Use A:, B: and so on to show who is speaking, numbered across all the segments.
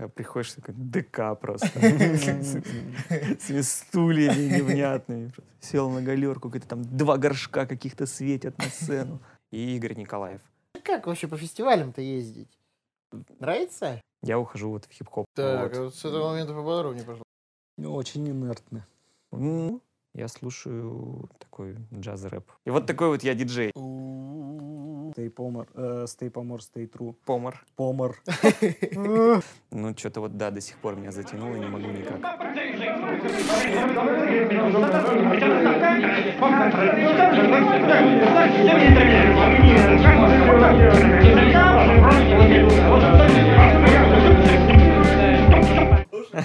A: А приходишь такой ДК просто. С стульями невнятными. Сел на галерку, какие-то там два горшка каких-то светят на сцену. И Игорь Николаев.
B: Как вообще по фестивалям-то ездить? Нравится?
A: Я ухожу вот в хип-хоп.
B: Так,
A: Вот.
B: вот с этого момента поподробнее, пожалуйста.
C: Очень инертно.
A: Ну, я слушаю такой джаз-рэп. И вот такой вот я диджей.
C: Stay Pomor, э, Stay Pomor, Stay True.
A: Помор.
C: Помор.
A: Ну, что-то вот, да, до сих пор меня затянуло, не могу никак.
B: А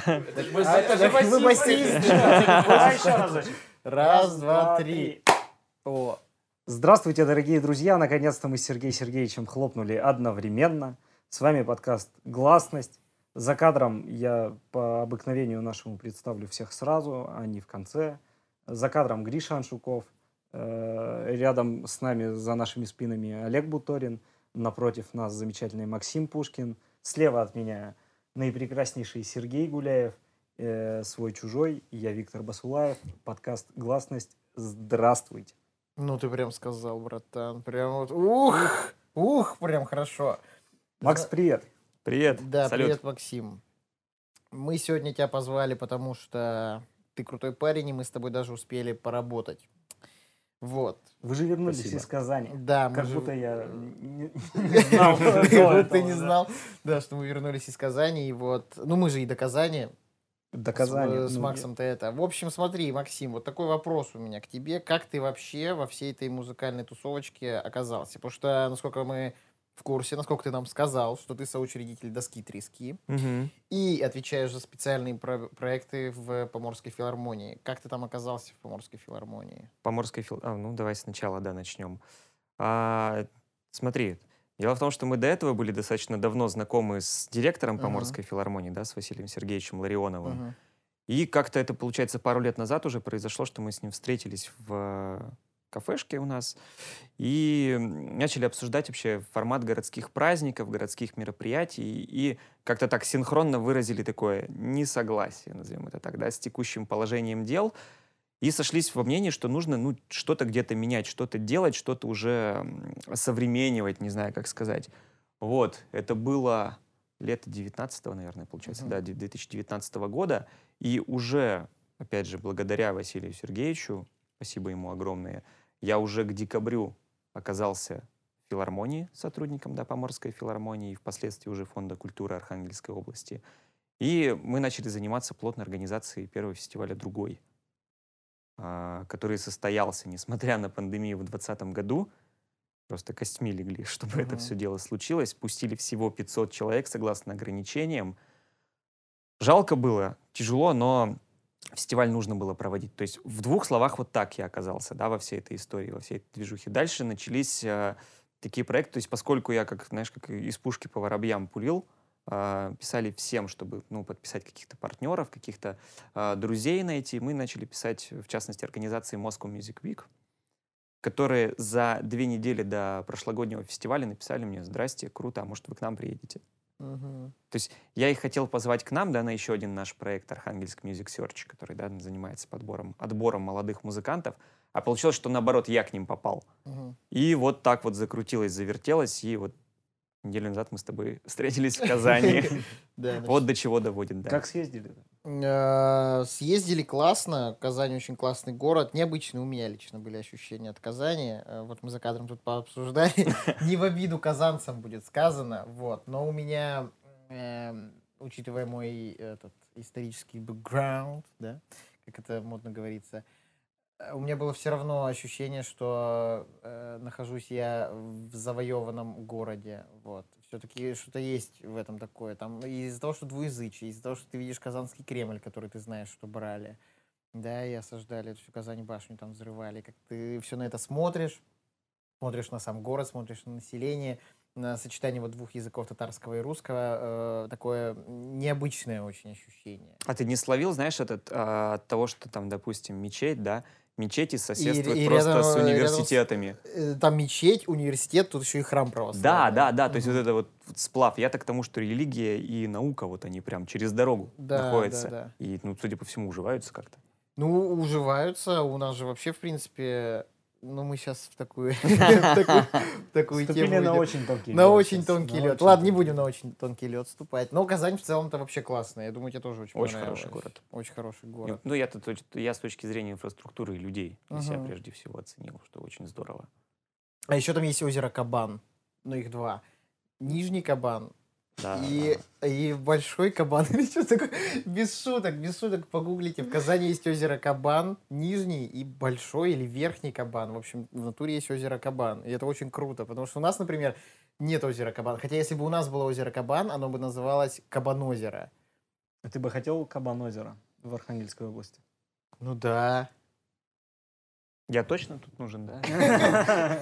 B: это же вы басист. Раз, два, три. О,
C: Здравствуйте, дорогие друзья! Наконец-то мы с Сергеем Сергеевичем хлопнули одновременно. С вами подкаст «Гласность». За кадром я по обыкновению нашему представлю всех сразу, а не в конце. За кадром Гриша Аншуков. Э, Рядом с нами, за нашими спинами, Олег Буторин. Напротив нас замечательный Максим Пушкин. Слева от меня наипрекраснейший Сергей Гуляев. э, Свой-чужой. И я Виктор Басулаев. Подкаст «Гласность». Здравствуйте!
B: ну ты прям сказал, братан. Прям вот, ух, ух, прям хорошо.
C: Макс, привет!
A: Привет.
B: Да,
A: Салют.
B: привет, Максим. Мы сегодня тебя позвали, потому что ты крутой парень, и мы с тобой даже успели поработать. Вот.
C: Вы же вернулись
A: Спасибо.
C: из Казани.
B: Да, мы
C: Как
B: же-
C: будто я не не знал.
B: Как будто не знал, да, что мы вернулись из Казани, и вот, ну мы же и до Казани,
C: До Казани.
B: э, с
C: ну,
B: Максом-то это. В общем, смотри, Максим, вот такой вопрос у меня к тебе. Как ты вообще во всей этой музыкальной тусовочке оказался? Потому что, насколько мы в курсе, насколько ты нам сказал, что ты соучредитель доски Трески
A: Мгм.
B: и отвечаешь за специальные про- проекты в Поморской филармонии. Как ты там оказался в Поморской филармонии?
A: Поморской фил... А, ну, давай сначала, да, начнем. А, смотри, дело в том, что мы до этого были достаточно давно знакомы с директором. Поморской филармонии, да, с Василием Сергеевичем Ларионовым.
B: Мгм.
A: И как-то это, получается, пару лет назад уже произошло, что мы с ним встретились в кафешке у нас и начали обсуждать вообще формат городских праздников, городских мероприятий и как-то так синхронно выразили такое несогласие, назовем это так, да, с текущим положением дел и сошлись во мнении, что нужно ну, что-то где-то менять, что-то делать, что-то уже современнивать, не знаю, как сказать. Вот, это было лето 19 наверное, получается,
B: Мгм.
A: да, 2019 года. И уже, опять же, благодаря Василию Сергеевичу, спасибо ему огромное, я уже к декабрю оказался в филармонии, сотрудником да, Поморской филармонии, и впоследствии уже Фонда культуры Архангельской области. И мы начали заниматься плотной организацией первого фестиваля «Другой», а, который состоялся, несмотря на пандемию в 2020 году. Просто костьми легли, чтобы это
B: Мгм.
A: все дело случилось. Пустили всего 500 человек, согласно ограничениям. Жалко было, тяжело, но фестиваль нужно было проводить. То есть в двух словах вот так я оказался, да, во всей этой истории, во всей этой движухе. Дальше начались э, такие проекты, то есть поскольку я, как, знаешь, как из пушки по воробьям пулил, э, писали всем, чтобы, ну, подписать каких-то партнеров, каких-то э, друзей найти, мы начали писать, в частности, организации Moscow Music Week, которые за две недели до прошлогоднего фестиваля написали мне, здрасте, круто, а может вы к нам приедете?
B: Мгм.
A: То есть я их хотел позвать к нам, да, на еще один наш проект Архангельск Music Search, который, да, занимается подбором, отбором молодых музыкантов. А получилось, что наоборот, я к ним попал.
B: Мгм.
A: И вот так вот закрутилось, завертелось, и вот неделю назад мы с тобой встретились в Казани. Вот до чего доводит, да.
C: Как съездили?
B: Э, Съездили классно. Казань очень классный город. Необычные у меня лично были ощущения от Казани. Э, Вот мы за кадром тут пообсуждали. Не в обиду казанцам будет сказано. Вот. Но у меня, эм, учитывая мой этот исторический бэкграунд, да, как это модно говорится, э, у меня было все равно ощущение, что э, нахожусь я в завоеванном городе. Вот. Все-таки что-то есть в этом такое. Там из-за того, что двуязычие, из-за того, что ты видишь Казанский Кремль, который ты знаешь, что брали. Да, и осаждали всю Казань башню, там взрывали. Как ты все на это смотришь, смотришь на сам город, смотришь на население, на сочетание вот двух языков, татарского и русского, э, такое необычное очень ощущение.
A: А ты не словил, знаешь, этот, а, от того, что там, допустим, мечеть, да, мечети соседствуют
B: и
A: просто
B: рядом-
A: с
B: рядом с-
A: университетами.
B: Э, Там мечеть, университет, тут еще и храм православный.
A: Да, да, да, то есть
B: Мгм.
A: вот это вот сплав. Я так к тому, что религия и наука, вот они прям через дорогу
B: Да,
A: находятся.
B: да, да.
A: И, ну, судя по всему, уживаются как-то.
B: Ну, уживаются. У нас же вообще, в принципе, ну, мы сейчас в такую, такую, тему
C: на очень тонкий
B: На
C: лед
B: очень
C: сейчас,
B: тонкий
C: на
B: лед.
C: очень
B: Ладно, не будем на очень тонкий лед вступать. Но Казань в целом-то вообще классная. Я думаю, тебе тоже очень
A: Очень хороший город.
B: Очень хороший город.
A: Ну, я, я с точки зрения инфраструктуры и людей для себя прежде всего оценил, что очень здорово.
B: А еще там есть озеро Кабан. Ну, их два. Нижний Кабан
A: Да,
B: и, и Большой Кабан. Или что такое? Без шуток, без шуток погуглите. В Казани есть озеро Кабан, Нижний и Большой или Верхний Кабан. В общем, в натуре есть озеро Кабан. И это очень круто, потому что у нас, например, нет озера Кабан. Хотя если бы у нас было озеро Кабан, оно бы называлось Кабанозеро.
C: А Ты бы хотел Кабан озеро в Архангельской области?
B: Ну да.
A: Я точно тут нужен, да?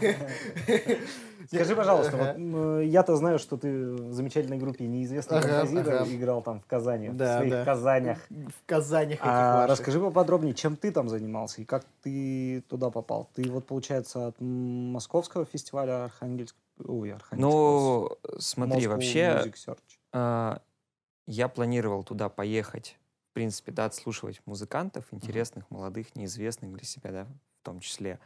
C: Скажи, пожалуйста,
B: Ага.
C: вот, м, я-то знаю, что ты в замечательной группе неизвестный
B: Ага,
C: композитор
B: ага.
C: играл там в Казани,
B: Да,
C: в своих
B: да.
C: Казанях.
B: В Казани этих
C: А расскажи поподробнее, чем ты там занимался и как ты туда попал? Ты вот, получается, от московского фестиваля Архангельск... Ой, Архангельского.
A: Ну, смотри,
C: Moscow
A: вообще, а, я планировал туда поехать, в принципе, да, отслушивать музыкантов, интересных, молодых, неизвестных для себя, да, в том числе.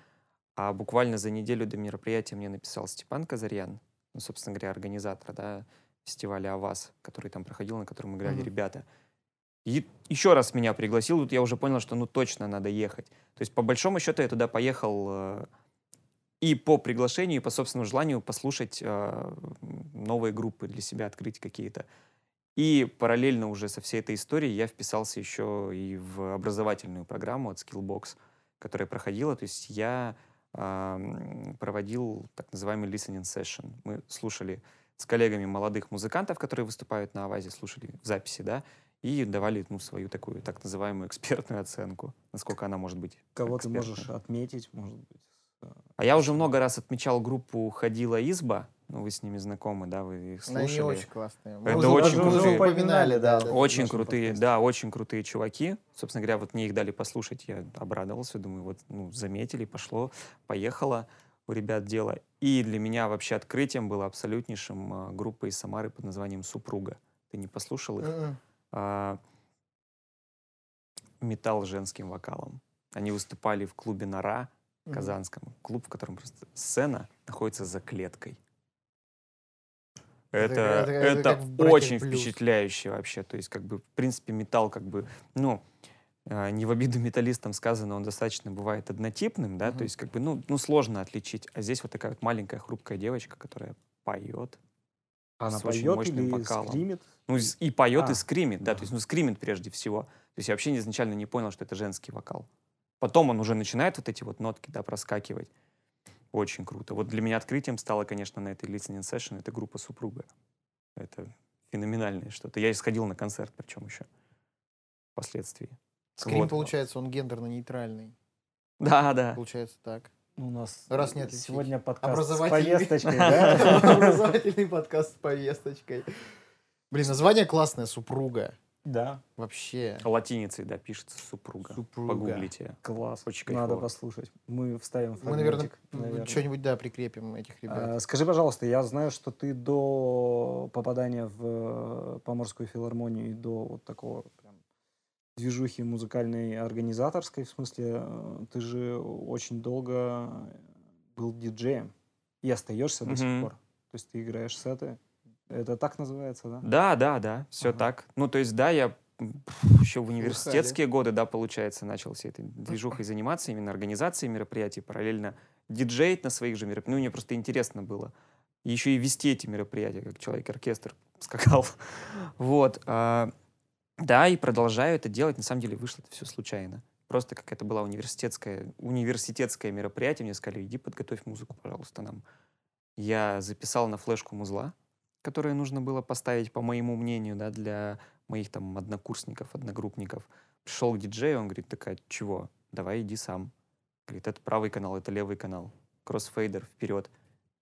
A: А буквально за неделю до мероприятия мне написал Степан Казарьян, ну, собственно говоря, организатор, да, фестиваля «Аваз», который там проходил, на котором играли
B: Мгм.
A: ребята. И еще раз меня пригласил, тут я уже понял, что ну точно надо ехать. То есть, по большому счету, я туда поехал э, и по приглашению, и по собственному желанию послушать э, новые группы для себя, открыть какие-то. И параллельно уже со всей этой историей я вписался еще и в образовательную программу от Skillbox, которая проходила. То есть я ам, проводил так называемый listening session. Мы слушали с коллегами молодых музыкантов, которые выступают на Авазе, слушали записи, да, и давали ну, свою такую так называемую экспертную оценку, насколько она может быть.
C: Кого ты
A: экспертной.
C: можешь отметить, может быть?
A: А я уже много раз отмечал группу «Ходила изба», ну, вы с ними знакомы, да, вы их
B: Они
A: слушали.
B: очень классные.
A: Это
B: уже-
A: очень
B: уже
A: крутые.
B: упоминали, да. да.
A: Очень крутые,
C: подкасте.
A: да, очень крутые чуваки. Собственно говоря, вот мне их дали послушать, я обрадовался, думаю, вот, ну, заметили, пошло, поехало у ребят дело. И для меня вообще открытием было абсолютнейшим а, группа из Самары под названием «Супруга». Ты не послушал их?
B: Мгм.
A: А, металл с женским вокалом. Они выступали в клубе «Нора», казанском. Клуб, в котором просто сцена находится за клеткой.
B: Это-
A: Это,
B: это-
A: это,
B: это как в «Братьях
A: очень
B: Блюз».
A: впечатляюще вообще. То есть, как бы, в принципе, металл, как бы, ну, а, не в обиду металлистам сказано, он достаточно бывает однотипным, да,
B: Мгм.
A: то есть, как бы, ну, ну, сложно отличить. А здесь вот такая вот маленькая хрупкая девочка, которая поет,
C: Она
A: с очень
C: поет
A: мощным
C: или
A: вокалом.
C: скримит?
A: ну, и поет,
C: А.
A: и скримит, да, то есть, ну, скримит прежде всего. То есть я вообще изначально не понял, что это женский вокал. Потом он уже начинает вот эти вот нотки, да, проскакивать. Очень круто. Вот для меня открытием стало, конечно, на этой listening session, это группа «Супруга». Это феноменальное что-то. Я сходил на концерт, причем еще впоследствии.
B: Скрин,
A: Вот.
B: получается, он гендерно-нейтральный.
A: Да, да.
B: Получается так.
C: У нас
B: Раз не отличить.
C: сегодня подкаст с
B: Образовательный.
C: повесточкой, да?
B: Образовательный подкаст с повесточкой. Блин, название классное, супруга.
C: Да,
B: Вообще.
A: Латиницей, да, пишется «Супруга».
B: Супруга.
A: Погуглите.
C: класс.
A: Очень
C: Надо
A: кайфово.
C: послушать. Мы вставим
B: Мы, наверное,
C: фрагментик, наверное.
B: что-нибудь, да, прикрепим этих ребят.
C: А, Скажи, пожалуйста, я знаю, что ты до попадания в э, Поморскую филармонию и до вот такого прям движухи музыкальной организаторской, в смысле, э, ты же очень долго был диджеем и остаешься до сих пор. То есть ты играешь сеты. Это так называется, да?
A: Да, да, да, все
C: Ага.
A: так. Ну, то есть, да, я еще в университетские годы, да, получается, начал всей этой движухой заниматься, именно организацией мероприятий, параллельно диджеить на своих же мероприятиях. Ну, мне просто интересно было. Еще и вести эти мероприятия, как человек-оркестр скакал. Вот. а, Да, и продолжаю это делать. На самом деле вышло это все случайно. Просто как это было университетское, университетское мероприятие, мне сказали, иди подготовь музыку, пожалуйста, нам. Я записал на флешку музла, которые нужно было поставить, по моему мнению, да, для моих там однокурсников, одногруппников. Пришел к диджею, он говорит, такая, чего? Давай иди сам. Говорит, это правый канал, это левый канал. Кроссфейдер, вперед.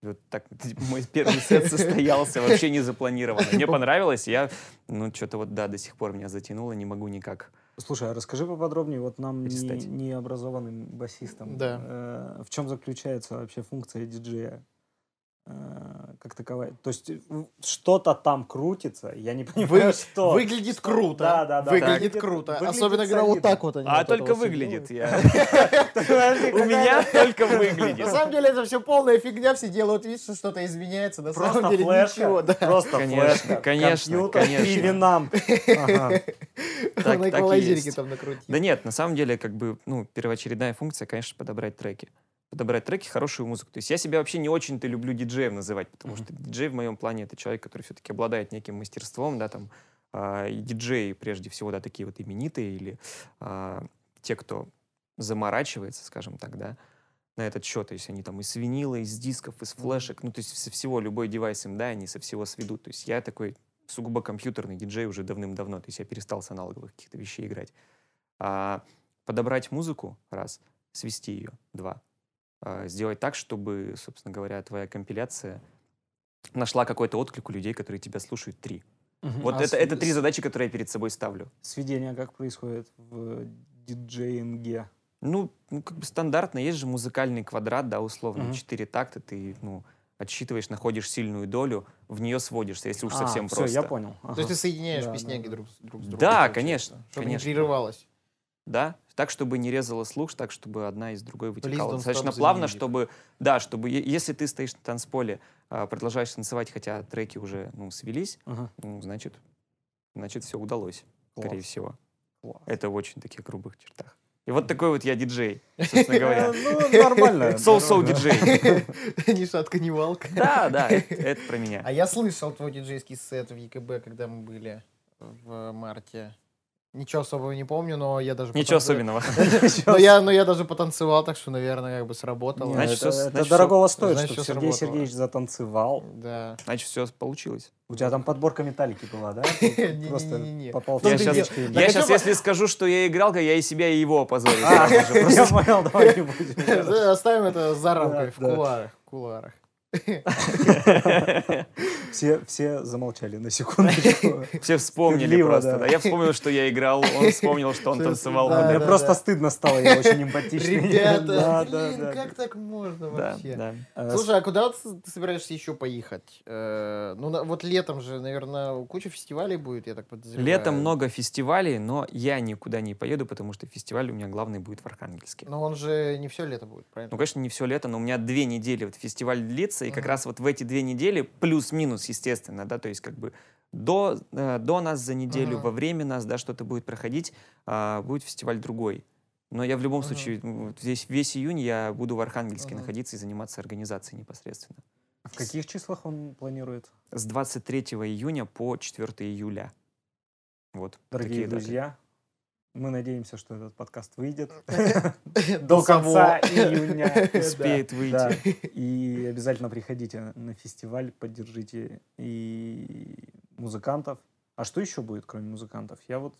A: И вот так мой первый сет состоялся, вообще не запланировано. Мне понравилось, я, ну, что-то вот, да, до сих пор меня затянуло, не могу никак
C: Слушай, а расскажи поподробнее, вот нам не,
A: Перестать.
C: необразованным басистам,
B: Да.
C: э, в чем заключается вообще функция диджея? Э, как таковая. То есть э, что-то там крутится, я не понимаю, что.
B: Выглядит
C: Что?
B: круто.
C: Да, да, да.
B: Выглядит
C: Так.
B: круто.
C: Выглядит
B: Особенно, когда вот так вот они.
A: А
B: вот
A: только выглядит. я- У меня только выглядит.
B: На самом деле это все полная фигня, все делают вид, что что-то изменяется. На
C: Просто
B: самом деле ничего,
C: просто
A: Конечно,
C: флешка,
A: конечно, конечно.
C: и винамп. Ага.
A: Так-
B: На
A: так и
B: эквалайзерике
A: есть.
B: там накрутить.
A: Да нет, на самом деле, как бы, ну, первоочередная функция, конечно, подобрать треки. Подобрать треки, хорошую музыку. То есть я себя вообще не очень-то люблю диджеем называть, потому
C: Мгм.
A: что диджей в моем плане это человек, который все-таки обладает неким мастерством, да, там, а, и диджеи, прежде всего, да, такие вот именитые или а, те, кто заморачивается, скажем так, да, на этот счет, то есть они там из винила, из дисков, из флешек, ну, то есть со всего, любой девайс им, да, они со всего сведут. То есть я такой сугубо компьютерный диджей уже давным-давно, то есть я перестал с аналоговых каких-то вещей играть. А подобрать музыку, раз, свести ее, два, сделать так, чтобы, собственно говоря, твоя компиляция нашла какой-то отклик у людей, которые тебя слушают, три.
C: Мгм.
A: Вот
C: А
A: это, это
C: с-
A: три задачи, которые я перед собой ставлю.
C: Сведение как происходит в диджеинге?
A: Ну, ну, как бы стандартно, есть же музыкальный квадрат, да, условно,
C: Мгм.
A: четыре такта, ты, ну, отсчитываешь, находишь сильную долю, в нее сводишься, если уж
C: А,
A: совсем
C: всё,
A: просто.
C: я понял.
B: То есть
C: Ага.
B: ты соединяешь
C: Да,
B: песняги
C: да,
B: друг, с- друг с другом.
A: Да, конечно,
B: Чтобы
A: конечно.
B: не прерывалось.
A: Да, так, чтобы не резало слух, так, чтобы одна из другой вытекала.
B: don't
A: Достаточно плавно, чтобы, да, чтобы, если ты стоишь на танцполе, а, продолжаешь танцевать, хотя треки уже, ну, свелись,
C: Ага.
A: ну, значит, значит, все удалось, скорее
C: Класс.
A: всего.
C: Класс.
A: Это в очень таких грубых чертах. И вот такой вот я диджей, собственно говоря.
C: Э, Ну, нормально.
A: Соу-соу
C: нормально.
A: диджей.
B: Ни шатка, ни валка.
A: Да, да, это про меня.
B: А я слышал твой диджейский сет в ЕКБ, когда мы были в марте. Ничего особого не помню, но я даже...
A: Ничего
B: потанцевал.
A: особенного.
B: Но я, но я даже потанцевал, так что, наверное, как бы сработало.
A: Значит,
C: это,
A: всё-
C: это
A: значит,
C: дорогого стоит,
B: значит, всё
C: Сергей
B: сработало.
C: Сергеевич затанцевал.
B: Да.
A: Значит, все получилось.
C: У тебя там подборка металлики была, да? Просто попал в
B: Я
A: сейчас, если скажу, что я играл, я и себя, и его опозорю.
C: А. Я понял, давай не будем.
B: Оставим это за рамкой, в
C: да. Все, все замолчали на секундочку.
A: Все вспомнили просто.
C: да.
A: Я вспомнил, что я играл, он вспомнил, что он танцевал.
C: Мне просто стыдно стало, я очень эмпатичный.
B: Ребята, блин, как так можно вообще?
C: Э,
B: Слушай, а куда ты собираешься еще поехать? Э, Ну, вот летом же, наверное, куча фестивалей будет, я так подозреваю.
A: Летом много фестивалей, но я никуда не поеду, потому что фестиваль у меня главный будет в Архангельске.
B: Но он же не все лето будет,
A: Ну,
B: правильно?
A: конечно, не все лето, но у меня две недели вот фестиваль длится, и как раз вот в эти две недели, плюс-минус, естественно, да, то есть как бы до, э, до нас за неделю, во время нас, да, что-то будет проходить, а, будет фестиваль другой. Но я в любом случае, здесь весь июнь я буду в Архангельске находиться и заниматься организацией непосредственно.
C: В каких числах он планирует?
A: С 23 июня по 4 июля. Вот.
C: Dорогие
A: такие даты.
C: Мы надеемся, что этот подкаст выйдет
B: До
C: конца июня.
A: Успеет выйти.
C: И обязательно приходите на фестиваль, поддержите и музыкантов. А что еще будет, кроме музыкантов? Я вот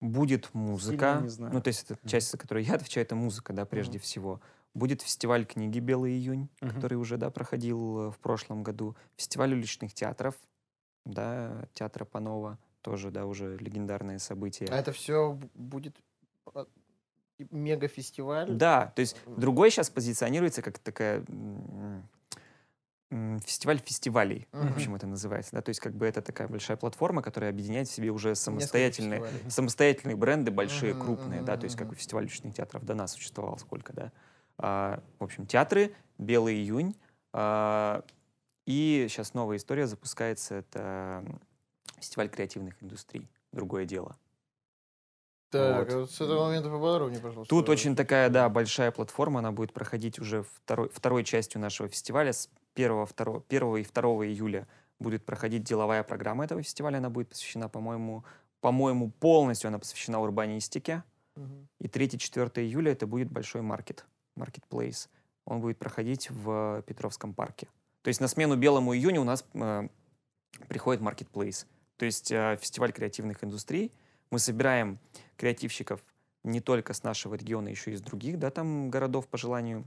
A: Будет музыка. Ну, то есть это часть, за которую я отвечаю, это музыка, да, прежде всего. Будет фестиваль книги «Белый июнь»,
C: Мгм.
A: который уже, да, проходил э, в прошлом году. Фестиваль уличных театров, да, театра Панова, тоже, да, уже легендарное событие.
B: А это все будет а, мега-фестиваль?
A: Да, то есть другой сейчас позиционируется как такая фестиваль фестивалей, в
B: Мгм.
A: общем это называется, да, то есть как бы это такая большая платформа, которая объединяет в себе уже самостоятельные самостоятельные бренды, большие,
B: Мгм,
A: крупные, да, то есть как бы фестиваль уличных театров до нас существовал сколько, да. А, в общем, театры, Белый июнь, а, и сейчас новая история запускается, это фестиваль креативных индустрий, другое дело.
B: Так,
A: Вот.
B: с этого момента поподробнее, пожалуйста.
A: Тут очень такая, да, большая платформа, она будет проходить уже второй, второй частью нашего фестиваля. С 1, 2, 1 и 2 июля будет проходить деловая программа этого фестиваля. Она будет посвящена, по-моему, по-моему, полностью она посвящена урбанистике.
B: Мгм.
A: И 3-4 июля это будет большой маркет, маркетплейс. Он будет проходить в Петровском парке. То есть на смену белому июню у нас э, приходит маркетплейс. То есть э, фестиваль креативных индустрий. Мы собираем креативщиков не только с нашего региона, еще и из других, да, там городов по желанию.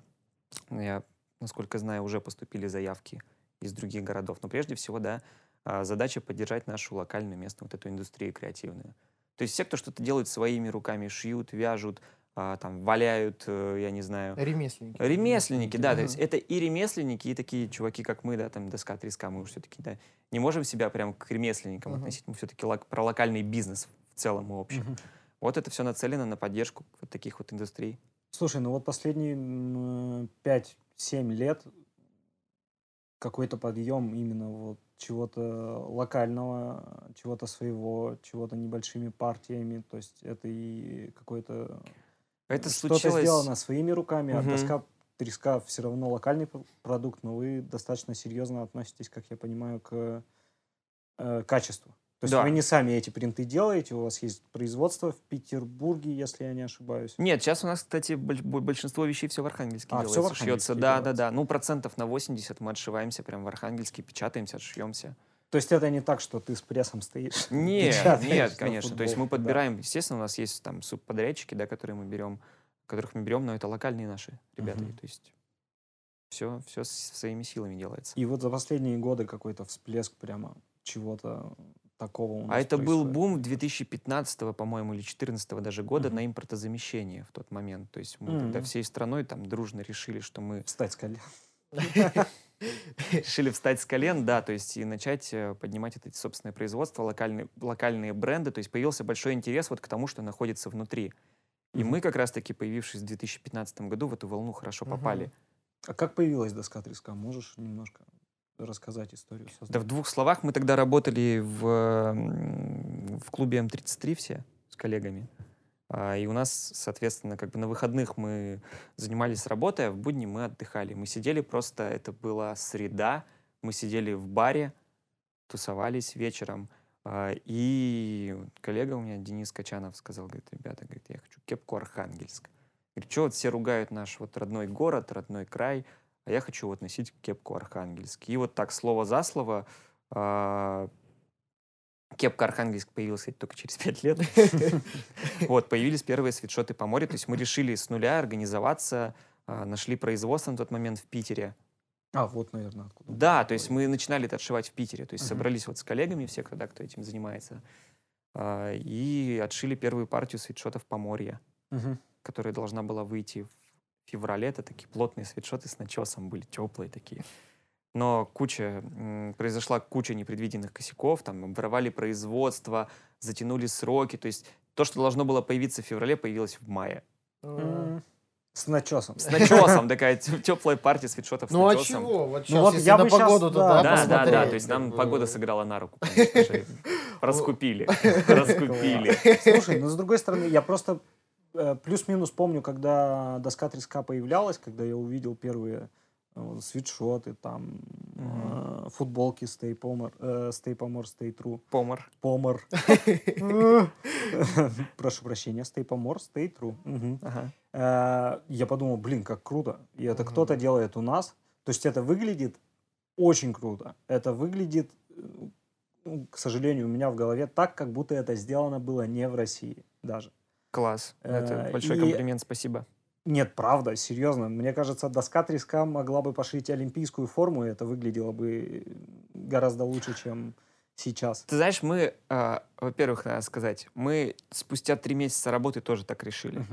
A: Я, насколько знаю, уже поступили заявки из других городов. Но прежде всего, да, а, задача поддержать нашу локальную местную вот эту индустрию креативную. То есть все, кто что-то делают своими руками, шьют, вяжут, а, там, валяют, э, я не знаю.
B: Ремесленники.
A: Ремесленники, да, то есть это и ремесленники, и такие чуваки, как мы, да, там, доска, треска, мы все-таки, да, не можем себя прям к ремесленникам
B: Мгм.
A: относить, мы все-таки про локальный бизнес в целом и общем.
C: Мгм.
A: Вот это все нацелено на поддержку вот таких вот индустрий.
C: Слушай, ну вот последние м, 5-7 лет какой-то подъем именно вот чего-то локального, чего-то своего, чего-то небольшими партиями. То есть это и какой-то
A: Это
C: что-то
A: случилось...
C: сделано своими руками, а
A: Мгм.
C: доска треска все равно локальный продукт, но вы достаточно серьезно относитесь, как я понимаю, к э, качеству. То есть
A: Да.
C: вы не сами эти принты делаете, у вас есть производство в Петербурге, если я не ошибаюсь.
A: Нет, сейчас у нас, кстати, больш- бо- большинство вещей все в Архангельске
C: А, всё в
A: делается,
C: Архангельске
A: шьется. Да, да,
C: делается.
A: да. Ну, процентов на 80 мы отшиваемся прям в Архангельске, печатаемся, отшьемся.
C: То есть это не так, что ты с прессом стоишь?
A: Нет, нет, конечно. То есть мы
C: футболке, да.
A: подбираем, естественно, у нас есть там субподрядчики, да, которые мы берем, которых мы берем, но это локальные наши ребята.
C: Мгм.
A: То есть все, все своими силами делается.
C: И вот за последние годы какой-то всплеск прямо чего-то такого у нас
A: А это был бум 2015, по-моему, или 2014 даже года
C: Мгм.
A: на импортозамещение в тот момент. То есть мы тогда
C: Мгм.
A: всей страной там дружно решили, что мы
C: Встать с колен.
A: решили встать с колен, да, то есть и начать э, поднимать это собственное производство, локальные, локальные бренды. То есть появился большой интерес вот к тому, что находится внутри. И
C: Мгм.
A: мы как раз-таки, появившись в 2015 году, в эту волну хорошо
B: Мгм.
A: попали.
C: А как появилась доска треска? Можешь немножко рассказать историю?
A: Да
C: создания?
A: в двух словах, мы тогда работали в, в клубе М33 все с коллегами. А, И у нас, соответственно, как бы на выходных мы занимались работой, а в будни мы отдыхали. Мы сидели просто, это была среда, мы сидели в баре, тусовались вечером. А, И коллега у меня, Денис Качанов, сказал, говорит, ребята, говорит, я хочу кепку Архангельск. Говорит, что вот все ругают наш вот родной город, родной край, а я хочу вот носить кепку Архангельск. И вот так слово за слово а, кепка Архангельск появилась кстати, только через пять лет. Вот, появились первые свитшоты по морю. То есть мы решили с нуля организоваться, а, нашли производство на тот момент в Питере.
C: А, вот, наверное, откуда.
A: Да, то есть мы начинали это отшивать в Питере. То есть собрались вот с коллегами все, кто, да, кто этим занимается, а, и отшили первую партию свитшотов Поморья,
C: Мгм.
A: которая должна была выйти в феврале. Это такие плотные свитшоты с начесом были, теплые такие. Но куча, произошла куча непредвиденных косяков, там обворовали производство, затянули сроки. То есть то, что должно было появиться в феврале, появилось в мае.
C: С начесом.
A: С начесом такая теплая партия свитшотов с
B: Ну а чего? Вот
C: Ну вот я
B: на
C: бы
B: погоду, то
C: да,
B: да,
A: Да, да, то есть нам погода сыграла на руку, конечно же. Раскупили, раскупили.
C: Слушай, ну с другой стороны, я просто э, плюс-минус помню, когда доска треска появлялась, когда я увидел первые э, свитшоты, там, э, футболки Stay Pomor, э, Stay Pomor, Stay True,
A: Помор.
C: Помор. Прошу прощения, Stay Pomor, Stay True.
A: Ага.
C: Я подумал, блин, как круто. И это кто-то делает у нас. То есть это выглядит очень круто. Это выглядит, к сожалению, у меня в голове так, как будто это сделано было не в России даже.
A: Класс. Это большой комплимент, спасибо.
C: Нет, правда, серьезно. Мне кажется, доска треска могла бы пошить олимпийскую форму, и это выглядело бы гораздо лучше, чем сейчас.
A: Ты знаешь, мы, а, во-первых, надо сказать, мы спустя три месяца работы тоже так решили.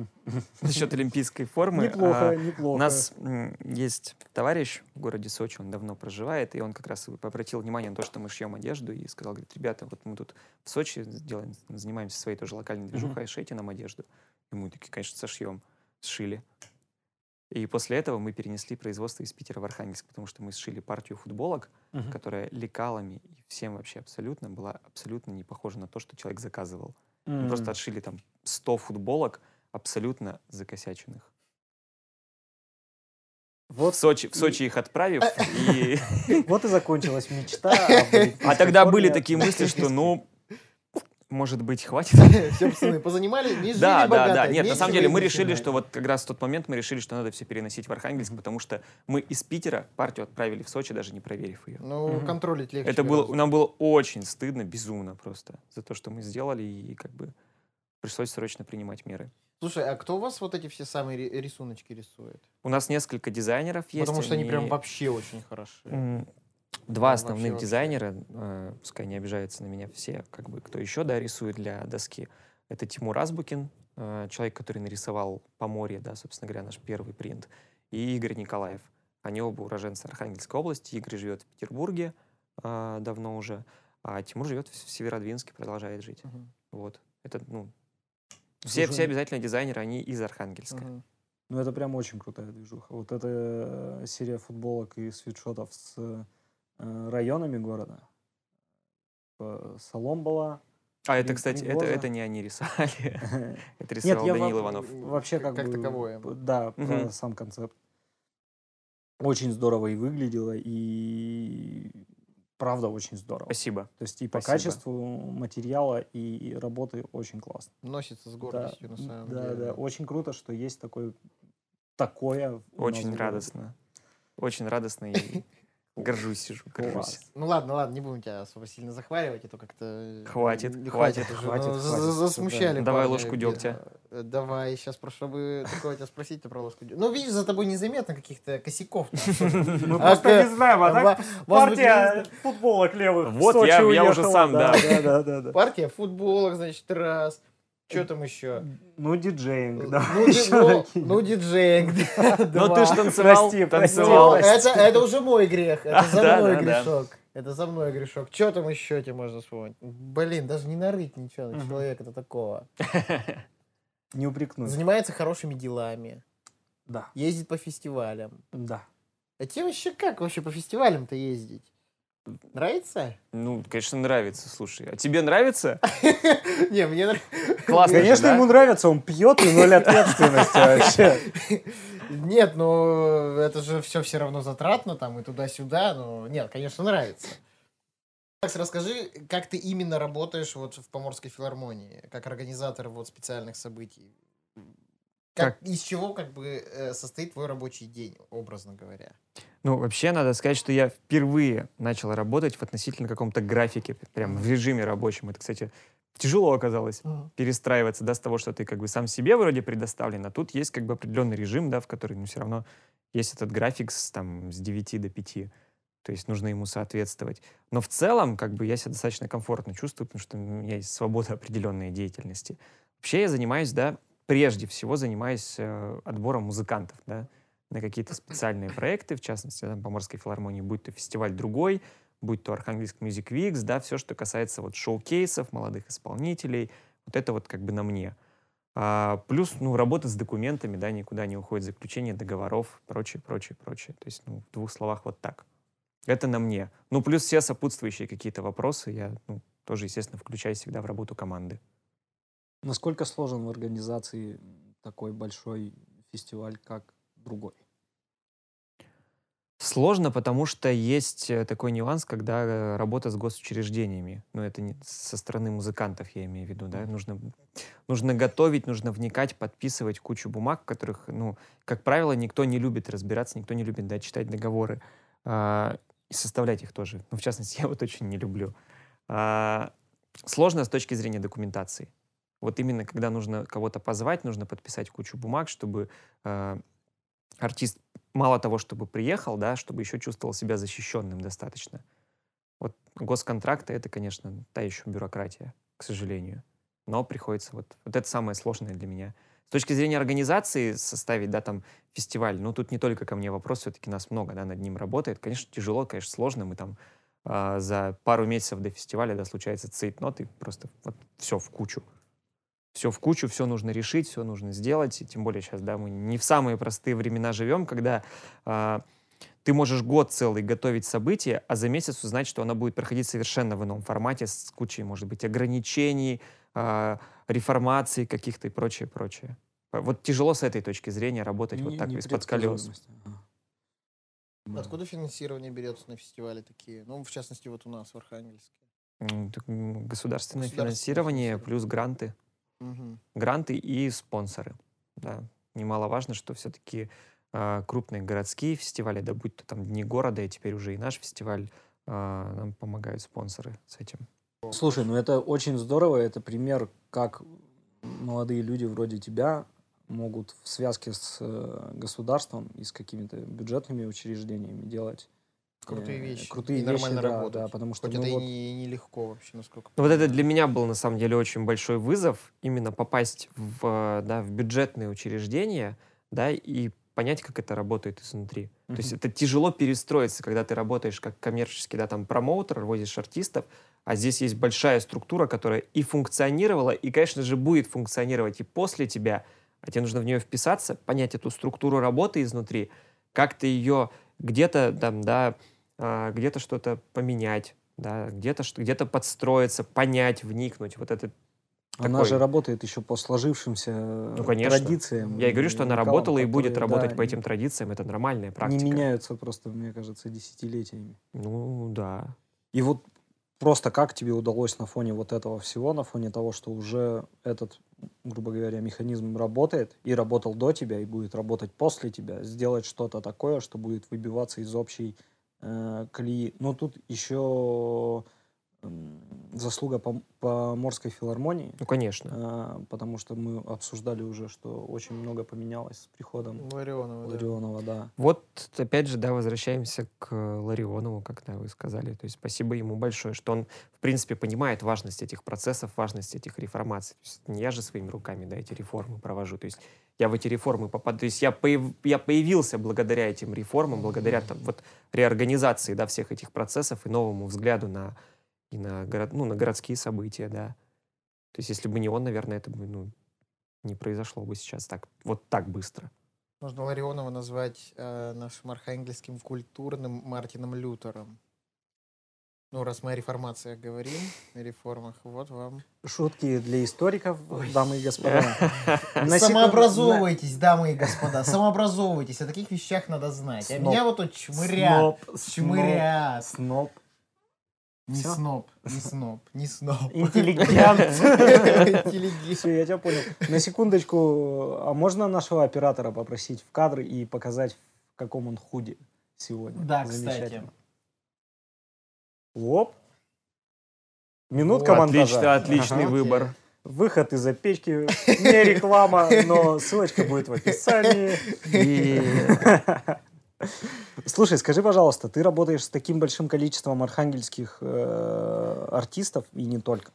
A: Насчет олимпийской формы.
C: Неплохо,
A: а,
C: неплохо.
A: У нас м, есть товарищ в городе Сочи, он давно проживает, и он как раз обратил внимание на то, что мы шьем одежду, и сказал, говорит, ребята, вот мы тут в Сочи делаем, занимаемся своей тоже локальной движухой, шейте нам одежду. И мы такие, конечно, сошьем. Сшили. И после этого мы перенесли производство из Питера в Архангельск, потому что мы сшили партию футболок,
C: Мгм.
A: которая лекалами и всем вообще абсолютно была абсолютно не похожа на то, что человек заказывал. Мы
C: М.
A: просто отшили там 100 футболок абсолютно закосяченных. В
C: Вот,
A: Сочи, в Сочи их отправив, и...
C: вот и закончилась мечта.
A: А тогда были такие мысли, что, ну, может быть, хватит.
B: Все, пацаны, позанимались, не жили
A: Да, да,
B: богато,
A: да. Нет, на самом деле мы решили, что вот как раз в тот момент мы решили, что надо все переносить в Архангельск, потому что мы из Питера партию отправили в Сочи, даже не проверив ее.
B: Ну, контролить легче.
A: Это было, нам было очень стыдно, безумно просто за то, что мы сделали, и как бы пришлось срочно принимать меры.
B: Слушай, а кто у вас вот эти все самые ри- рисуночки рисует?
A: У нас несколько дизайнеров есть.
B: Потому что они прям
A: они-
B: вообще очень хороши.
A: Два основных
B: вообще.
A: дизайнера, э, пускай не обижаются на меня все, как бы кто еще, да, рисует для доски. Это Тимур Азбукин, э, человек, который нарисовал «Поморье», да, собственно говоря, наш первый принт, и Игорь Николаев. Они оба уроженцы Архангельской области. Игорь живет в Петербурге э, давно уже, а Тимур живет в Северодвинске, продолжает жить.
B: Мгм.
A: Вот. Это, ну, все,
C: Слушай,
A: все обязательно дизайнеры, они из Архангельска.
B: Мгм.
C: Ну, это прям очень крутая движуха. Вот эта э, серия футболок и свитшотов с э, районами города. Э, Солом была.
A: А это, кстати, это, это не они рисовали. Это
C: Нет,
A: рисовал
C: я
A: Даниил Иванов.
C: вообще как,
B: Как
C: бы,
B: таковое.
C: Да,
A: Мгм.
C: сам концепт. Очень здорово и выглядело, и правда очень здорово.
A: Спасибо.
C: То есть и по
A: Спасибо.
C: качеству материала, и работы очень классно.
B: Носится с
C: Да,
B: гордостью, на самом
C: да,
B: деле.
C: да, очень круто, что есть такой, такое.
A: Очень радостно. Очень радостно и горжусь сижу, горжусь.
C: Класс.
B: Ну ладно, ладно, не будем тебя особо сильно захваливать, а то как-то... э,
A: Хватит,
B: не
A: хватит,
B: уже,
C: хватит,
B: ну,
C: хватит.
B: за- Засмущали
A: Давай
B: парня.
A: ложку дегтя.
B: Э, Давай, сейчас, про чтобы такое тебя спросить, то про ложку дегтя. Ну, видишь, за тобой незаметно каких-то косяков.
C: Мы
B: А
C: просто не знаем, а так партия футболок левых
A: Вот я- я уже сам, да.
C: Да, да, да, да.
B: Партия футболок, значит, раз. Что там еще?
C: Ну, диджеинг, да.
B: Ну, ди-
C: Ещё
B: ну,
C: такие.
B: ну, диджеинг.
A: Ну ты ж танцевал,
C: Прости,
A: танцевал.
B: Ну, это, это уже мой грех. Это за
A: Да,
B: мной
A: да, да.
B: грешок. Это за мной грешок. Что там еще тебе можно вспомнить? Блин, даже не нарыть ничего на человека-то такого.
C: Не упрекнуть.
B: Занимается хорошими делами.
C: Да,
B: Ездит по фестивалям.
C: да.
B: А тебе вообще как вообще по фестивалям-то ездить? Нравится?
A: Ну, конечно, нравится, слушай. А тебе нравится?
B: Не, мне нравится.
A: Классно
C: Конечно, ему нравится, он пьет и ноль ответственности вообще.
B: Нет, ну это же все все равно затратно там и туда-сюда. Ну, нет, конечно, нравится. Макс, расскажи, как ты именно работаешь вот в Поморской филармонии, как организатор вот специальных событий? Как, из чего как бы э, состоит твой рабочий день, образно говоря?
A: Ну, вообще, надо сказать, что я впервые начал работать в относительно каком-то графике, прям в режиме рабочем. Это, кстати, тяжело оказалось перестраиваться, да, с того, что ты как бы сам себе вроде предоставлен, а тут есть как бы определенный режим, да, в который, ну, все равно есть этот график с, там, с 9 до 5. То есть нужно ему соответствовать. Но в целом, как бы, я себя достаточно комфортно чувствую, потому что у меня есть свобода определенной деятельности. Вообще я занимаюсь, да, прежде всего занимаюсь э, отбором музыкантов, да, на какие-то специальные проекты, в частности, там, Поморской филармонии, будь то фестиваль другой, будь то Архангельск Music Weeks, да, все, что касается вот шоу-кейсов, молодых исполнителей, вот это вот как бы на мне. А, плюс, ну, работа с документами, да, никуда не уходит, заключение договоров, прочее, прочее, прочее. То есть, ну, в двух словах вот так. Это на мне. Ну, плюс все сопутствующие какие-то вопросы я, ну, тоже, естественно, включаюсь всегда в работу команды.
C: Насколько сложен в организации такой большой фестиваль, как другой?
A: Сложно, потому что есть э, такой нюанс, когда э, работа с госучреждениями. Ну, это не со стороны музыкантов, я имею в виду, да. Нужно, нужно готовить, нужно вникать, подписывать кучу бумаг, в которых, ну, как правило, никто не любит разбираться, никто не любит, да, читать договоры. А, и составлять их тоже. Ну, в частности, я вот очень не люблю. А, сложно с точки зрения документации. Вот именно когда нужно кого-то позвать, нужно подписать кучу бумаг, чтобы э, артист мало того, чтобы приехал, да, чтобы еще чувствовал себя защищенным достаточно. Вот госконтракты — это, конечно, та еще бюрократия, к сожалению. Но приходится вот... Вот это самое сложное для меня. С точки зрения организации составить, да, там, фестиваль, ну, тут не только ко мне вопрос, все-таки нас много, да, над ним работает. Конечно, тяжело, конечно, сложно. Мы там а, за пару месяцев до фестиваля, да, случается цейтнот, и просто вот все в кучу. Все в кучу, все нужно решить, все нужно сделать. И тем более сейчас, да, мы не в самые простые времена живем, когда а, ты можешь год целый готовить событие, а за месяц узнать, что оно будет проходить совершенно в ином формате, с кучей, может быть, ограничений, а, реформаций каких-то и прочее, прочее. Вот тяжело с этой точки зрения работать вот
C: Не-
A: так из-под колес.
C: Ага.
B: Откуда финансирование берется на фестивале такие? Ну, в частности, вот у нас в Архангельске.
A: Государственное
B: Государственное
A: финансирование
B: финансирование.
A: плюс гранты.
B: Мгм.
A: гранты и спонсоры. Да. Немаловажно, что все-таки крупные городские фестивали, да будь то там Дни города, и теперь уже и наш фестиваль, а, нам помогают спонсоры с этим.
C: Слушай, ну это очень здорово. Это пример, как молодые люди вроде тебя могут в связке с э, государством и с какими-то бюджетными учреждениями делать
B: Крутые
C: э,
B: вещи.
C: крутые
B: и
C: вещи,
B: нормально
C: да,
B: работать.
C: да, потому что
B: Хоть это
C: вот-
B: и не, легко вообще, насколько
A: Ну, вот это для меня был на самом деле очень большой вызов именно попасть в, да, в бюджетные учреждения, да, и понять, как это работает изнутри. То есть это тяжело перестроиться, когда ты работаешь как коммерческий, да, там промоутер, возишь артистов, а здесь есть большая структура, которая и функционировала, и, конечно же, будет функционировать и после тебя, а тебе нужно в нее вписаться, понять эту структуру работы изнутри, как ты ее где-то там, да, где-то что-то поменять, да, где-то где-то подстроиться, понять, вникнуть. Вот это
C: Она
A: такой-
C: же работает еще по сложившимся э,
A: Ну, конечно.
C: традициям.
A: Я и говорю, что она работала и будет
C: которые,
A: работать
C: да,
A: по этим традициям. Это нормальная практика.
C: Не меняются просто, мне кажется, десятилетиями.
A: Ну, да.
C: И вот просто как тебе удалось на фоне вот этого всего, на фоне того, что уже этот, грубо говоря, механизм работает и работал до тебя, и будет работать после тебя, сделать что-то такое, что будет выбиваться из общей э, колеи. Но тут еще заслуга по, по Морской филармонии,
A: Ну, конечно.
C: э, потому что мы обсуждали уже, что очень много поменялось с приходом
B: Ларионова, да.
C: Ларионова, да.
A: Вот, опять же, да, возвращаемся к Ларионову, как да, вы сказали. То есть спасибо ему большое, что он, в принципе, понимает важность этих процессов, важность этих реформаций. То есть не я же своими руками, да, эти реформы провожу. То есть я в эти реформы попаду. То есть я, появ- я появился благодаря этим реформам, благодаря там, вот, реорганизации да, всех этих процессов и новому взгляду на, и на, город, ну, на городские события, да. То есть если бы не он, наверное, это бы ну, не произошло бы сейчас так, вот так быстро.
B: Можно Ларионова назвать э, нашим архангельским культурным Мартином Лютером. Ну, раз мы о реформациях говорим, о реформах, вот вам.
C: Шутки для историков,
B: Ой.
C: дамы и господа. На секунду-
B: Самообразовывайтесь, дамы и господа, самообразовывайтесь. О таких вещах надо знать. А
C: Сноб.
B: меня вот тут чмырят.
C: Сноб,
B: Чмырят.
C: Сноб.
B: Не
C: Всё?
B: сноб, не сноб, не сноб.
C: Интеллигент.
B: Интеллигент.
C: Все, я тебя понял. На секундочку, а можно нашего оператора попросить в кадр и показать, в каком он худе сегодня?
B: Да, кстати.
C: Замечательно. Оп. Минутка
B: Вот,
C: монтажа.
A: Отлично, отличный
C: Ага.
A: выбор.
C: Выход из-за печки. Не реклама, но ссылочка будет в описании.
A: И
C: Слушай, скажи, пожалуйста, ты работаешь с таким большим количеством архангельских э, артистов, и не только,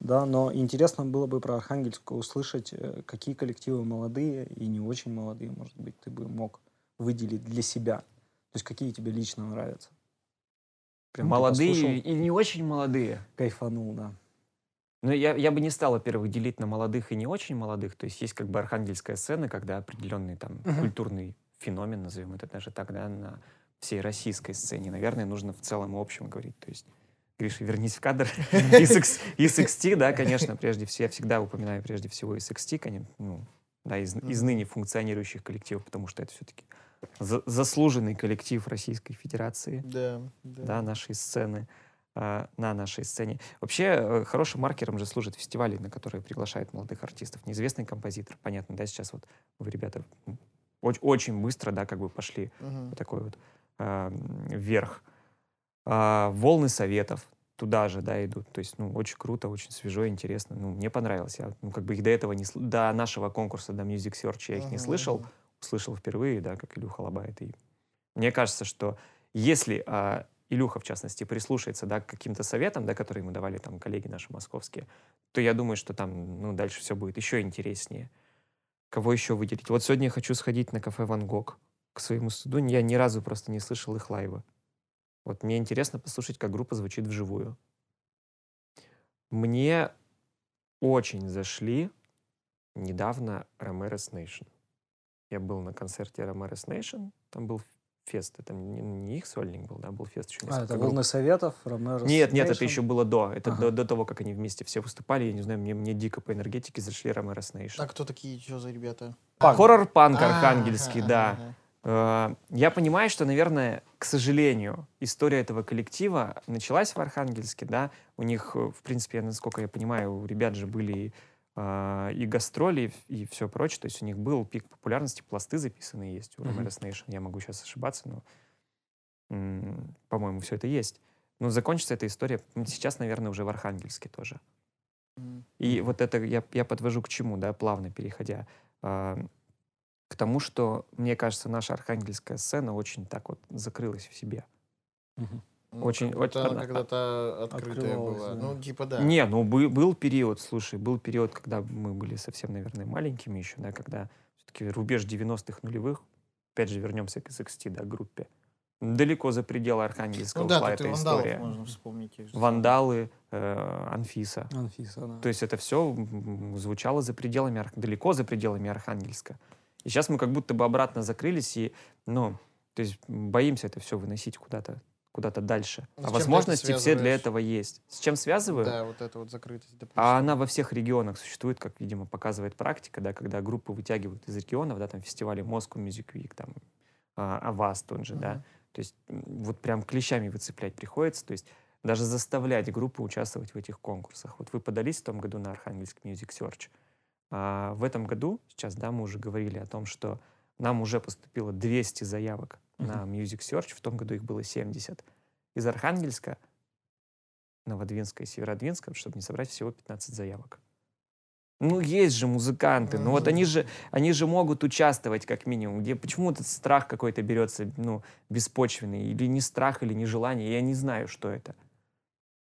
C: да, но интересно было бы про Архангельск услышать, э, какие коллективы молодые и не очень молодые, может быть, ты бы мог выделить для себя. То есть какие тебе лично нравятся. Прям
A: молодые и не очень молодые.
C: Кайфанул, да.
A: Но я, я бы не стал, во-первых, делить на молодых и не очень молодых. То есть есть как бы архангельская сцена, когда определенный там
C: Мгм.
A: культурный феномен, назовем это даже так, да, на всей российской сцене. Наверное, нужно в целом и общем говорить. То есть, Гриша, вернись в кадр. ESX ESXT, да, конечно, прежде всего, я всегда упоминаю прежде всего конечно, ну, да, из, из ныне функционирующих коллективов, потому что это все-таки заслуженный коллектив Российской Федерации
B: Да,
A: да,
B: да.
A: нашей сцены, а, на нашей сцене. Вообще, э, хорошим маркером же служат фестивали, на которые приглашают молодых артистов. Неизвестный композитор, понятно, да, сейчас вот вы, ребята, очень быстро, да, как бы пошли
B: Мгм.
A: вот такой вот м, вверх. А, волны советов туда же, да, идут. То есть, ну, очень круто, очень свежо, интересно. Ну, мне понравилось. Я, ну, как бы их до этого не до нашего конкурса, до Music Search я их не
B: Мгм,
A: слышал услышал впервые, да, как Илюха лобает. И мне кажется, что если а, Илюха, в частности, прислушается, да, к каким-то советам, да, которые ему давали там коллеги наши московские, то я думаю, что там, ну, дальше все будет еще интереснее. Кого еще выделить? Вот сегодня я хочу сходить на кафе «Ван Гог». К своему стыду я ни разу просто не слышал их лайва. Вот мне интересно послушать, как группа звучит вживую. Мне очень зашли недавно Ramirez Nation. Я был на концерте Ramirez Nation, там был фест, это не, не их сольник был, да, был фест еще
C: А,
A: несколько
C: это
A: групп.
C: волны советов, Ромеро
A: Нет, нет, это еще было до. Это
C: Ага.
A: до, до того, как они вместе все выступали. Я не знаю, мне, мне дико по энергетике зашли Ramirez Nation.
B: А кто такие, что за ребята?
A: Хоррор-панк
B: А,
A: архангельский, да. Э, Я понимаю, что, наверное, к сожалению, история этого коллектива началась в Архангельске, да. У них, э, в принципе, насколько я понимаю, у ребят же были и гастроли, и все прочее. То есть у них был пик популярности, пласты записанные есть у. Ramirez Nation. Я могу сейчас ошибаться, но, по-моему, все это есть. Но закончится эта история сейчас, наверное, уже в Архангельске тоже. И вот это я, я подвожу к чему, да, плавно переходя. а, к тому, что, мне кажется, наша архангельская сцена очень так вот закрылась в себе.
C: Мгм.
B: Ну,
A: Очень-
B: как будто она когда-то открытая
C: Открывалась,
B: была.
C: да.
B: Ну, типа, да.
A: Не, ну бы- был период, слушай, был период, когда мы были совсем, наверное, маленькими еще, да, когда все-таки рубеж 90-х нулевых, опять же, вернемся к SXT, да, группе, далеко за пределы Архангельска
B: Ну да, и
A: эта история.
B: можно вспомнить.
A: Вандалы, э, Анфиса.
C: Анфиса, да.
A: То есть это все звучало за пределами, Арх- далеко за пределами Архангельска. И сейчас мы как будто бы обратно закрылись и, ну, то есть боимся это все выносить куда-то куда-то дальше.
B: Ну, с чем
A: а возможности
B: это
A: все для этого есть. С чем связываю?
B: Да, вот эта вот закрытость. допустим.
A: А она во всех регионах существует, как, видимо, показывает практика, да, когда группы вытягивают из регионов, да, там фестивали Moscow Music Week, там, Авас тот же, да,
B: Мгм.
A: то есть вот прям клещами выцеплять приходится, то есть даже заставлять группы участвовать в этих конкурсах. Вот вы подались в том году на Архангельск Music Search, а в этом году, сейчас, да, мы уже говорили о том, что нам уже поступило 200 заявок на Music Search, в том году их было 70. Из Архангельска Новодвинска и Северодвинска, чтобы не собрать всего 15 заявок. Ну, есть же музыканты, ну вот
B: Мгм.
A: они же, они же могут участвовать как минимум. Где, почему этот страх какой-то берется, ну, беспочвенный? Или не страх, или нежелание, я не знаю, что это.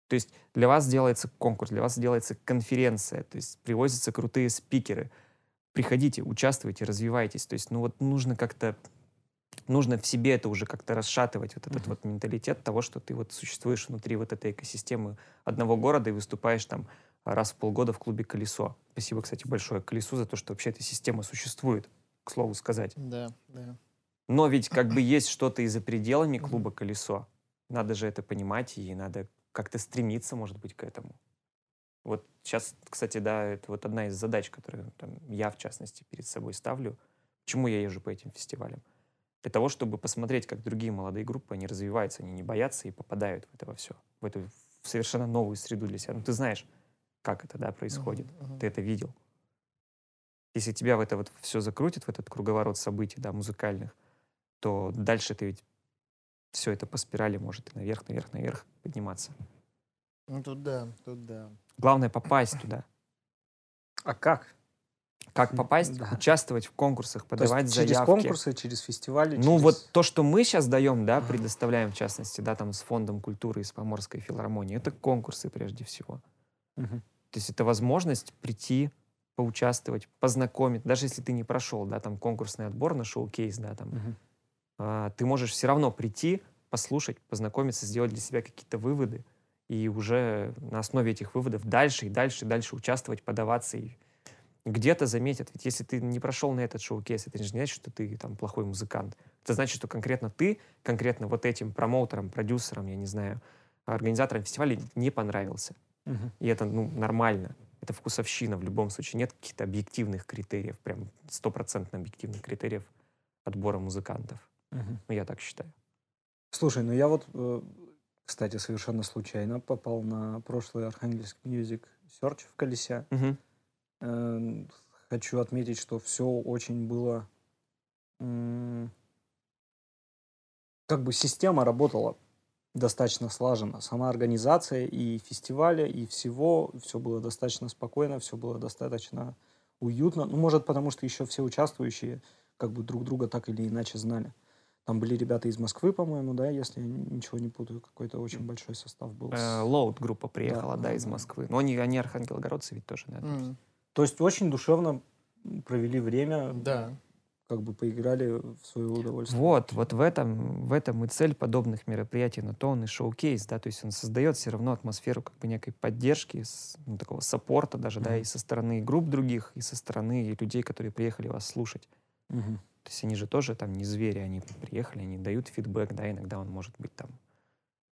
A: То есть для вас делается конкурс, для вас делается конференция, то есть привозятся крутые спикеры. Приходите, участвуйте, развивайтесь. То есть, ну вот нужно как-то, нужно в себе это уже как-то расшатывать, вот этот вот менталитет того, что ты вот существуешь внутри вот этой экосистемы одного города и выступаешь там раз в полгода в клубе «Колесо». Спасибо, кстати, большое «Колесу» за то, что вообще эта система существует, к слову сказать.
B: Да, да.
A: Но ведь как бы есть что-то и за пределами клуба «Колесо». Надо же это понимать, и надо как-то стремиться, может быть, к этому. Вот сейчас, кстати, да, это вот одна из задач, которую там, я, в частности, перед собой ставлю. Почему я езжу по этим фестивалям? Для того, чтобы посмотреть, как другие молодые группы, они развиваются, они не боятся и попадают в это во все, в эту в совершенно новую среду для себя. Ну, ты знаешь, как это, да, происходит.
B: Мгм, мгм.
A: Ты это видел. Если тебя в это вот все закрутит, в этот круговорот событий, да, музыкальных, то дальше ты ведь все это по спирали может и наверх, наверх, наверх подниматься.
B: Ну, тут да, тут да.
A: Главное попасть туда.
C: А как?
A: Как попасть?
C: да.
A: Участвовать в конкурсах,
C: То есть
A: подавать
C: через
A: заявки.
C: конкурсы, через фестивали?
A: Ну
C: через-
A: вот то, что мы сейчас даем, да, предоставляем в частности, да, там с Фондом культуры и с Поморской филармонией, это конкурсы прежде всего.
C: Мгм.
A: То есть это возможность прийти, поучаствовать, познакомить, даже если ты не прошел, да, там конкурсный отбор на шоу-кейс, да, там,
C: Мгм.
A: а, ты можешь все равно прийти, послушать, познакомиться, сделать для себя какие-то выводы и уже на основе этих выводов дальше и дальше и дальше участвовать, подаваться и где-то заметят. Ведь если ты не прошел на этот шоу-кейс, это же не значит, что ты там плохой музыкант. Это значит, что конкретно ты, конкретно вот этим промоутерам, продюсерам, я не знаю, организаторам фестиваля не понравился.
C: Мгм.
A: И это, ну, нормально. Это вкусовщина в любом случае. Нет каких-то объективных критериев, прям стопроцентно объективных критериев отбора музыкантов.
C: Мгм.
A: Ну, я так считаю.
C: Слушай, ну я вот, э, кстати, совершенно случайно попал на прошлый Архангельск Music Search в колесе. Э, Хочу отметить, что все очень было... Как бы система работала достаточно слаженно. Сама организация и фестиваля, и всего, все было достаточно спокойно, все было достаточно уютно. Ну, может, потому что еще все участвующие как бы друг друга так или иначе знали. Там были ребята из Москвы, по-моему, да, если я ничего не путаю, какой-то очень большой состав был.
A: Э, Лоуд группа приехала,
C: Да,
A: да,
C: да,
A: из. Москвы. Но они, они архангелогородцы ведь тоже, да?
B: М,
C: То есть очень душевно провели время,
B: Да.
C: как бы поиграли в свое удовольствие.
A: Вот, вот в этом, в этом и цель подобных мероприятий, на то он и шоу-кейс, да, то есть он создает все равно атмосферу как бы некой поддержки, с- ну, такого саппорта даже, да,
C: Мгм.
A: и со стороны групп других, и со стороны людей, которые приехали вас слушать.
C: Мгм.
A: То есть они же тоже там не звери, они приехали, они дают фидбэк, да, иногда он может быть там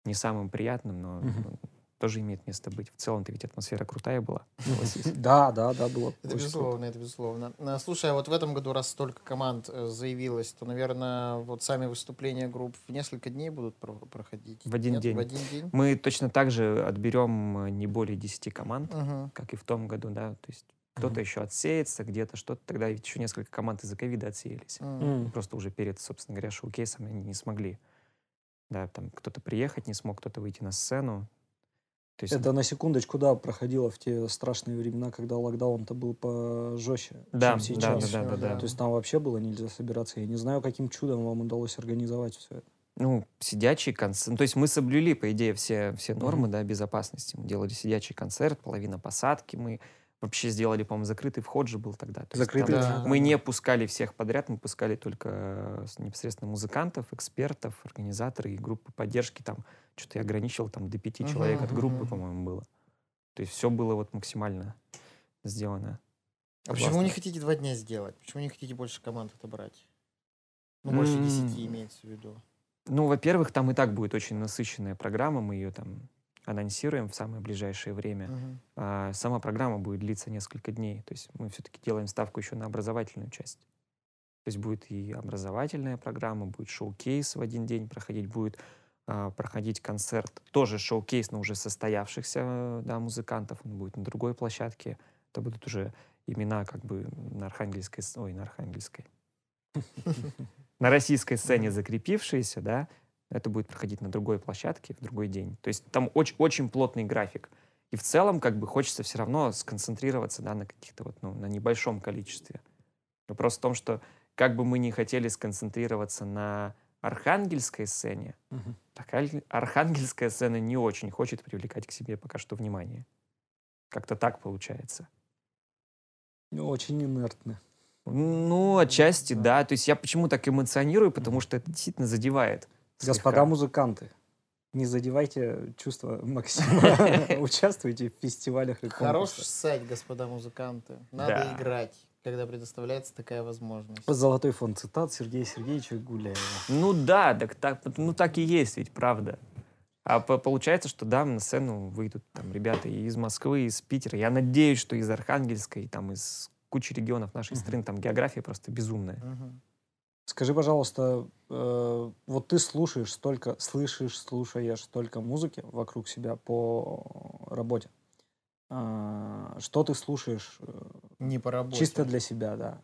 A: не самым приятным, но
C: Мгм.
A: Тоже имеет место быть. В целом-то ведь атмосфера крутая была.
C: Да, да, да, было.
B: Это безусловно, это безусловно. А, Слушай, а вот в этом году, раз столько команд э, заявилось, то, наверное, вот сами выступления групп в несколько дней будут про- проходить?
A: В один день.
B: В один день?
A: Мы точно так же отберем э, не более 10 команд, как и в том году, да, то есть кто-то
C: Мгм.
A: еще отсеется, где-то что-то. Тогда ведь еще несколько команд из-за ковида отсеялись.
B: М.
A: Просто уже перед, собственно говоря, шоу-кейсом они не смогли. Да, там кто-то приехать не смог, кто-то выйти на сцену. То есть,
C: Это на секундочку, да, проходило в те страшные времена, когда локдаун-то был пожестче,
A: да,
C: чем
A: да, да,
C: сейчас.
A: да, да, да.
B: Да.
C: То есть там вообще было нельзя собираться. Я не знаю, каким чудом вам удалось организовать все это.
A: Ну, сидячий концерт. Ну, то есть мы соблюли, по идее, все, все нормы да, безопасности. Мы делали сидячий концерт, половина посадки. Мы вообще сделали, по-моему, закрытый вход же был тогда. То есть
C: Закрытый,
A: там
B: да,
A: мы не пускали всех подряд, мы пускали только э, непосредственно музыкантов, экспертов, организаторы и группы поддержки. Там что-то я ограничил там до пяти
B: Мгм,
A: человек от группы,
B: мгм.
A: по-моему, было. То есть все было вот максимально сделано.
B: А почему вы не
A: Классно.
B: хотите два дня сделать? Почему не хотите больше команд отобрать? Ну, больше десяти
A: М.
B: имеется в виду.
A: Ну, во-первых, там и так будет очень насыщенная программа, мы ее там анонсируем в самое ближайшее время.
B: Мгм.
A: А сама программа будет длиться несколько дней. То есть мы все-таки делаем ставку еще на образовательную часть. То есть будет и образовательная программа, будет шоу-кейс в один день проходить, будет а, проходить концерт, тоже шоу-кейс, но уже состоявшихся э, да, музыкантов, он будет на другой площадке. Это будут уже имена как бы на архангельской, ой, на архангельской, на российской сцене закрепившиеся, да, это будет проходить на другой площадке в другой день. То есть там очень, очень плотный график. И в целом, как бы, хочется все равно сконцентрироваться, да, на каких-то вот, ну, на небольшом количестве. Вопрос в том, что как бы мы не хотели сконцентрироваться на архангельской сцене,
C: Мгм.
A: так аль- архангельская сцена не очень хочет привлекать к себе пока что внимание. Как-то так получается.
C: Ну, Очень инертны.
A: Ну, отчасти,
C: Да.
A: да. То есть я почему так эмоционирую, потому что это действительно задевает.
C: Господа музыканты, не задевайте чувства Максима. Участвуйте в фестивалях и
B: Хорош
C: конкурсах.
B: сайт, господа музыканты. Надо
A: Да.
B: играть, когда предоставляется такая возможность.
C: Золотой фонд цитат Сергея Сергеевича Гуляева.
A: Ну да, так, так, ну так и есть, ведь правда. А по- получается, что да, на сцену выйдут там ребята и из Москвы, и из Питера. Я надеюсь, что из Архангельска, и там из кучи регионов нашей страны. Там география просто безумная.
B: Мгм.
C: Скажи, пожалуйста, э, вот ты слушаешь столько, слышишь, слушаешь столько музыки вокруг себя по работе. А, Что ты слушаешь э,
B: Не по работе.
C: чисто для себя, да?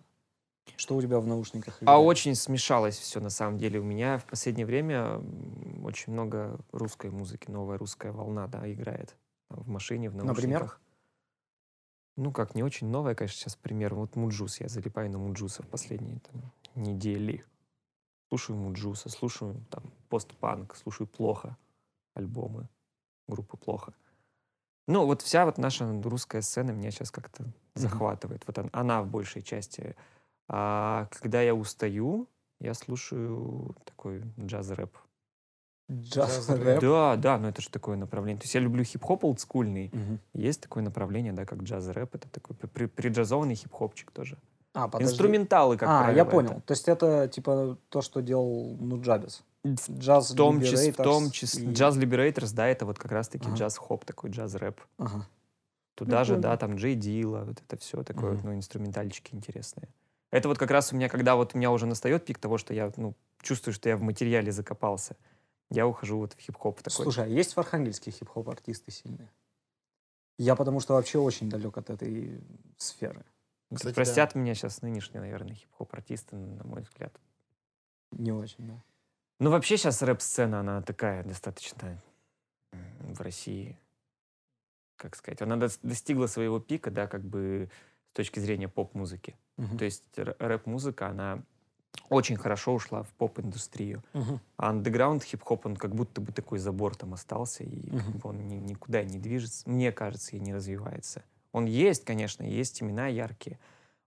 C: Что у тебя в наушниках?
A: А
C: играет?
A: очень смешалось все на самом деле. У меня в последнее время очень много русской музыки, новая русская волна, да, играет в машине, в наушниках.
C: Например?
A: Ну, как, не очень новая, конечно, сейчас пример. Вот Mujuice, я залипаю на Mujuice а в последние там, недели. Слушаю Муджуса, слушаю там постпанк, слушаю плохо альбомы группы плохо. Ну, вот вся вот наша русская сцена меня сейчас как-то захватывает. Вот он- она в большей части. А когда я устаю, я слушаю такой джаз-рэп.
C: Джаз,
B: Джаз,
C: рэп.
A: Да, да, но это же такое направление. То есть я люблю хип-хоп олдскульный.
C: Мгм.
A: Есть такое направление, да, как джаз-рэп. Это такой при- приджазованный хип-хопчик тоже.
C: А, подожди.
A: Инструменталы, как
C: а,
A: правило.
C: я понял.
A: это.
C: То есть это типа то, что делал Нуджабис.
A: В
C: Джаз
A: в том, числе, в том числе,
C: и-
A: джаз Liberators, да, это вот как раз-таки
C: Ага.
A: джаз-хоп, такой джаз-рэп.
C: Ага.
A: Туда же, да, там Джей Дила, вот это все такое,
C: Мгм.
A: ну, инструментальчики интересные. Это вот как раз у меня, когда вот у меня уже настает пик того, что я, ну, чувствую, что я в материале закопался, я ухожу вот в хип-хоп такой.
C: Слушай, а есть в Архангельске хип-хоп артисты сильные? Я потому что вообще очень далек от этой сферы.
A: Да
B: Кстати,
A: Простят меня сейчас нынешние, наверное, хип-хоп-артисты, на мой взгляд.
C: Не очень, да.
A: Ну, вообще сейчас рэп-сцена, она такая достаточно в России, как сказать, она дос- достигла своего пика, да, как бы с точки зрения поп-музыки.
C: Мгм.
A: То есть рэп-музыка, она очень хорошо ушла в поп-индустрию.
C: Мгм.
A: А андеграунд хип-хоп, он как будто бы такой забор там остался, и как
C: Мгм.
A: бы он ни- никуда не движется, мне кажется, и не развивается. Он есть, конечно, есть имена яркие.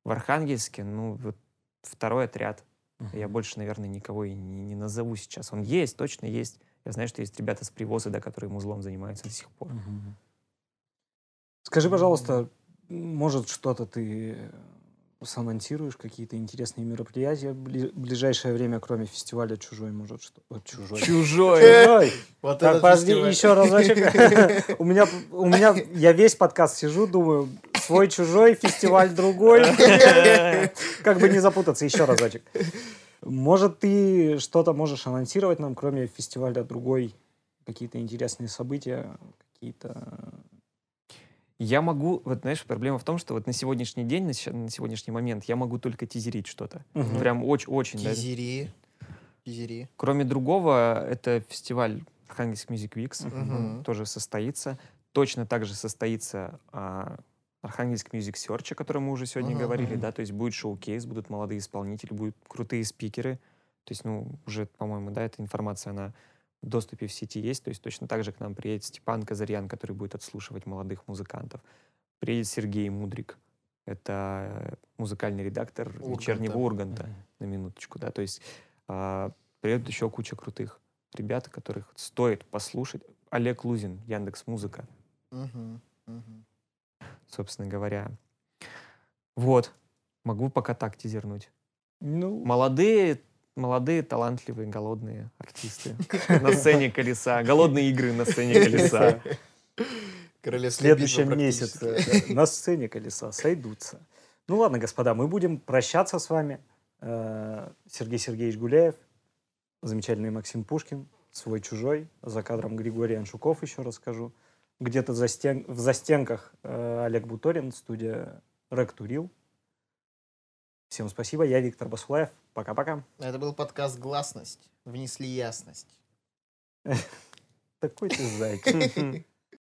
A: В Архангельске, ну, вот второй отряд. Я
C: Мгм.
A: больше, наверное, никого и не, не назову сейчас. Он есть, точно есть. Я знаю, что есть ребята с привоза, да, которые музлом занимаются до сих пор.
C: Мгм. Скажи, пожалуйста, может, что-то ты санонсируешь, какие-то интересные мероприятия в бли- ближайшее время, кроме фестиваля «Чужой», может, что... о, «Чужой».
A: Чужой!
B: Вот
C: Так, подожди,
B: фестиваль.
C: еще разочек. У меня, у меня, я весь подкаст сижу, думаю, свой чужой, фестиваль другой. Как бы не запутаться, еще разочек. Может, ты что-то можешь анонсировать нам, кроме фестиваля другой? Какие-то интересные события, какие-то...
A: Я могу, вот знаешь, проблема в том, что вот на сегодняшний день, на, на сегодняшний момент я могу только тизерить что-то.
C: Мгм.
A: Прям очень-очень. да.
B: Тизери. Тизери.
A: Кроме другого, это фестиваль Archangels Music Weeks. Он тоже состоится. Точно так же состоится а, Архангельск Music Search, о котором мы уже сегодня
B: Мгм,
A: говорили, да, то есть будет шоу-кейс, будут молодые исполнители, будут крутые спикеры, То есть, ну, уже, по-моему, да, эта информация, она доступе в сети есть. То есть точно так же к нам приедет Степан Казарьян, который будет отслушивать молодых музыкантов. Приедет Сергей Мудрик. Это музыкальный редактор
B: Урганта.
A: вечернего Урганта, на минуточку, да. То есть а, приедут еще куча крутых ребят, которых стоит послушать. Олег Лузин, Яндекс Музыка,
B: мгм.
A: собственно говоря. Вот. Могу пока так тизернуть.
C: Ну,
A: Молодые, молодые, талантливые, голодные артисты на сцене колеса. Голодные игры на сцене колеса.
C: в следующем месяце на сцене колеса сойдутся. Ну ладно, господа, мы будем прощаться с вами. Э, Сергей Сергеевич Гуляев, замечательный Максим Пушкин, свой-чужой, за кадром Григорий Аншуков, еще расскажу. Где-то за стен- в застенках э, Олег Буторин, студия Рек Турил. Всем спасибо, я Виктор Басулаев. Пока-пока.
B: Это был подкаст «Гласность». Внесли ясность.
C: Такой ты зайчик.